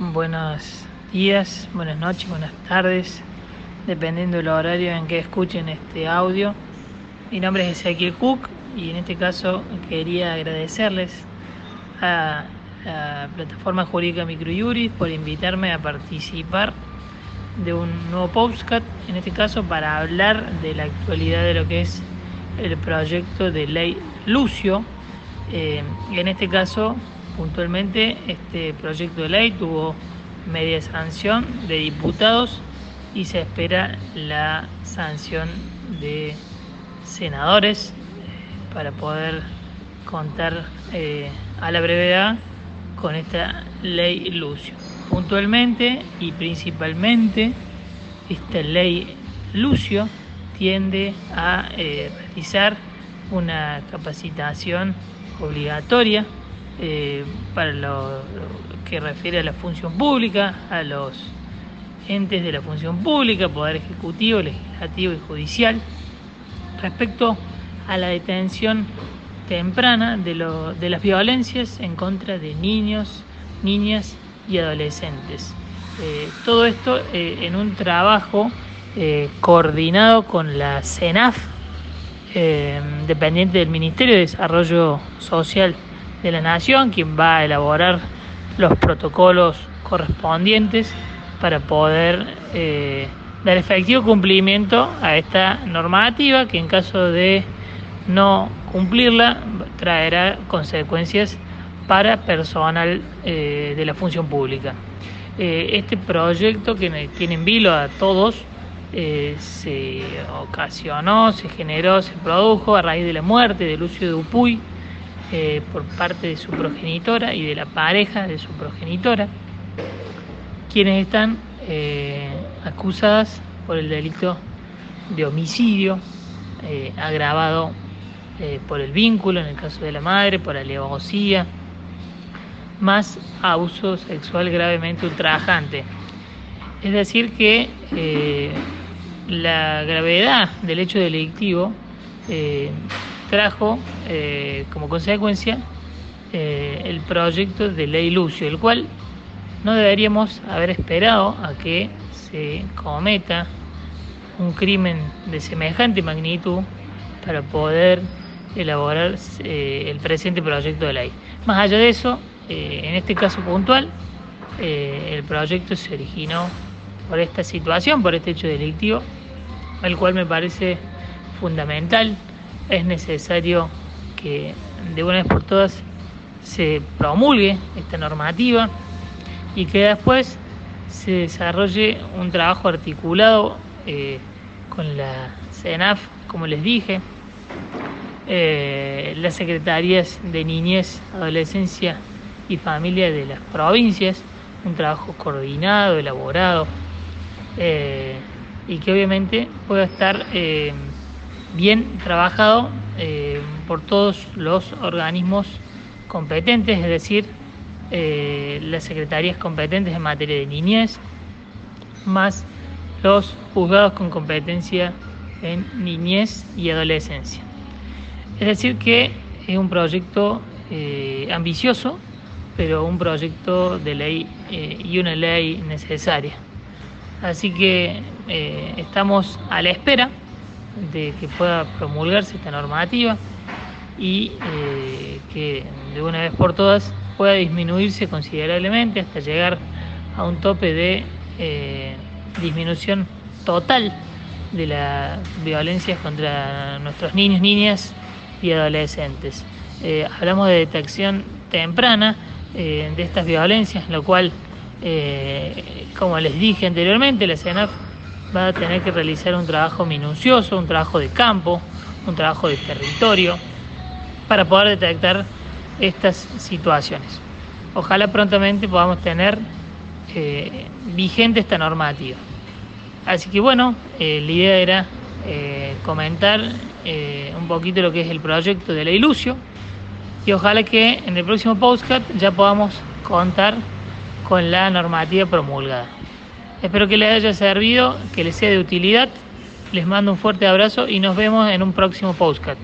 buenos días, buenas noches, buenas tardes, dependiendo del horario en que escuchen este audio. Mi nombre es Ezequiel Cook y en este caso quería agradecerles a la plataforma jurídica Microjuris por invitarme a participar de un nuevo podcast, en este caso para hablar de la actualidad de lo que es el proyecto de ley Lucio. Eh, en este caso Puntualmente, este proyecto de ley tuvo media sanción de diputados y se espera la sanción de senadores eh, para poder contar eh, a la brevedad con esta ley Lucio. Puntualmente y principalmente, esta ley Lucio tiende a eh, realizar una capacitación obligatoria eh, para lo, que refiere a la función pública, a los entes de la función pública, Poder Ejecutivo, Legislativo y Judicial, respecto a la detención temprana de, las violencias en contra de niños, niñas y adolescentes. Eh, todo esto eh, en un trabajo coordinado con la CENAF, dependiente del Ministerio de Desarrollo Social de la Nación, quien va a elaborar los protocolos correspondientes para poder eh, dar efectivo cumplimiento a esta normativa que en caso de no cumplirla traerá consecuencias para personal eh, de la función pública. Eh, este proyecto que tiene en vilo a todos se ocasionó, se generó, se produjo a raíz de la muerte de Lucio Dupuy, eh, por parte de su progenitora y de la pareja de su progenitora, quienes están eh, acusadas por el delito de homicidio eh, agravado por el vínculo, en el caso de la madre, por alevosía, más abuso sexual gravemente ultrajante. Es decir, que la gravedad del hecho delictivo trajo eh, como consecuencia eh, el proyecto de ley Lucio, el cual no deberíamos haber esperado a que se cometa un crimen de semejante magnitud para poder elaborar eh, el presente proyecto de ley. Más allá de eso, en este caso puntual, el proyecto se originó por esta situación, por este hecho delictivo, el cual me parece fundamental es necesario que de una vez por todas se promulgue esta normativa y que después se desarrolle un trabajo articulado eh, con la CENAF, como les dije, eh, las secretarías de niñez, adolescencia y familia de las provincias, un trabajo coordinado, elaborado, eh, y que obviamente pueda estar bien trabajado eh, por todos los organismos competentes, es decir, eh, las secretarías competentes en materia de niñez, más los juzgados con competencia en niñez y adolescencia. Es decir, que es un proyecto eh, ambicioso, pero un proyecto de ley y una ley necesaria. Así que estamos a la espera de que pueda promulgarse esta normativa y eh, que de una vez por todas pueda disminuirse considerablemente hasta llegar a un tope de eh, disminución total de las violencias contra nuestros niños, niñas y adolescentes. Eh, hablamos de detección temprana de estas violencias, lo cual, como les dije anteriormente, la CENAF va a tener que realizar un trabajo minucioso, un trabajo de campo, un trabajo de territorio, para poder detectar estas situaciones. Ojalá prontamente podamos tener eh, vigente esta normativa. Así que bueno, eh, la idea era eh, comentar un poquito lo que es el proyecto de la Ilusio y ojalá que en el próximo podcast ya podamos contar con la normativa promulgada. Espero que les haya servido, que les sea de utilidad. Les mando un fuerte abrazo y nos vemos en un próximo postcard.